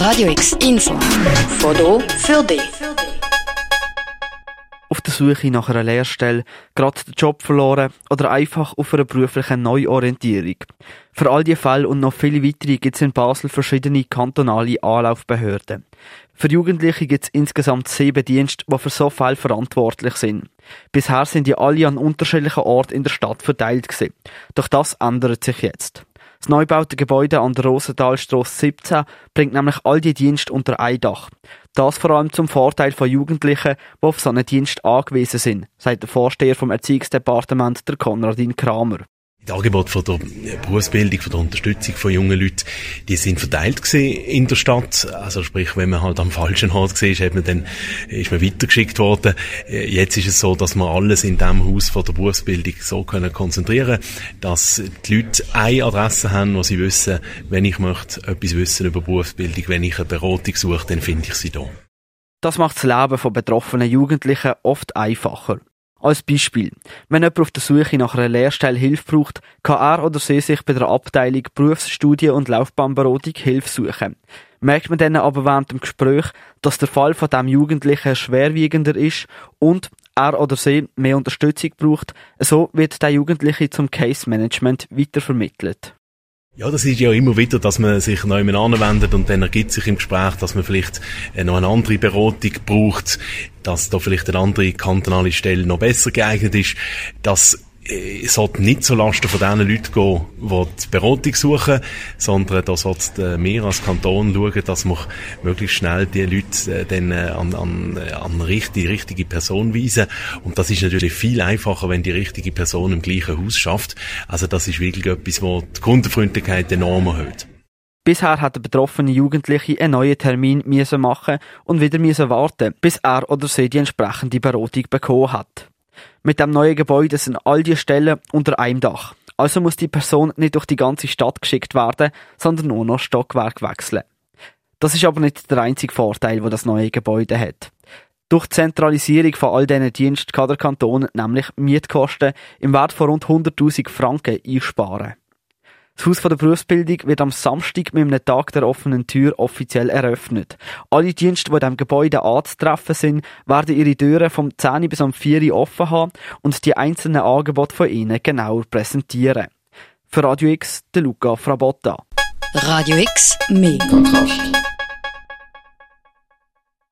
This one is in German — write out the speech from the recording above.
Radio X Info. Foto für dich. Auf der Suche nach einer Lehrstelle, gerade den Job verloren oder einfach auf einer beruflichen Neuorientierung. Für all diese Fälle und noch viele weitere gibt es in Basel verschiedene kantonale Anlaufbehörden. Für Jugendliche gibt es insgesamt sieben Dienste, die für so Fälle verantwortlich sind. Bisher sind die alle an unterschiedlichen Orten in der Stadt verteilt gewesen. Doch das ändert sich jetzt. Das neu Gebäude an der Rosenthalstrasse 17 bringt nämlich all die Dienste unter ein Dach. Das vor allem zum Vorteil von Jugendlichen, die auf so einen Dienst angewiesen sind, sagt der Vorsteher vom Erziehungsdepartement, der Konradin Kramer. Die Angebote von der Berufsbildung, von der Unterstützung von jungen Leuten, die sind verteilt in der Stadt. Also sprich, wenn man halt am falschen Ort war, ist man dann, ist man weitergeschickt worden. Jetzt ist es so, dass wir alles in diesem Haus von der Berufsbildung so können konzentrieren, dass die Leute eine Adresse haben, wo sie wissen, wenn ich möchte etwas wissen über Berufsbildung, wenn ich eine Beratung suche, dann finde ich sie da. Das macht das Leben von betroffenen Jugendlichen oft einfacher. Als Beispiel, wenn jemand auf der Suche nach einer Lehrstelle Hilfe braucht, kann er oder sie sich bei der Abteilung Berufsstudie und Laufbahnberatung Hilfe suchen. Merkt man dann aber während dem Gespräch, dass der Fall von dem Jugendlichen schwerwiegender ist und er oder sie mehr Unterstützung braucht, so wird der Jugendliche zum Case Management weitervermittelt. Ja, das ist ja immer wieder, dass man sich neu anwendet und dann ergibt sich im Gespräch, dass man vielleicht äh, noch eine andere Beratung braucht, dass da vielleicht eine andere kantonale Stelle noch besser geeignet ist. Das äh, sollte nicht zu Lasten von den Leuten gehen, die die Beratung suchen, sondern da sollte wir als Kanton schauen, dass wir möglichst schnell die Leute äh, dann äh, an, an, an die richtige Person weisen. Und das ist natürlich viel einfacher, wenn die richtige Person im gleichen Haus schafft. Also das ist wirklich etwas, wo die Kundenfreundlichkeit enorm erhöht. Bisher hat der betroffene Jugendliche einen neuen Termin müssen machen und wieder müssen warten, bis er oder sie die entsprechende Beratung bekommen hat. Mit dem neuen Gebäude sind all die Stellen unter einem Dach. Also muss die Person nicht durch die ganze Stadt geschickt werden, sondern nur noch Stockwerk wechseln. Das ist aber nicht der einzige Vorteil, wo das neue Gebäude hat. Durch die Zentralisierung von all diesen Diensten kann der Kanton nämlich Mietkosten im Wert von rund 100.000 Franken einsparen. Das Haus der Berufsbildung wird am Samstag mit einem Tag der offenen Tür offiziell eröffnet. Alle Dienste, die in diesem Gebäude anzutreffen sind, werden ihre Türen vom 10 bis um 4 Uhr offen haben und die einzelnen Angebote von ihnen genauer präsentieren. Für Radio X, der Luca Frabotta. Radio X, mehr Kontrast.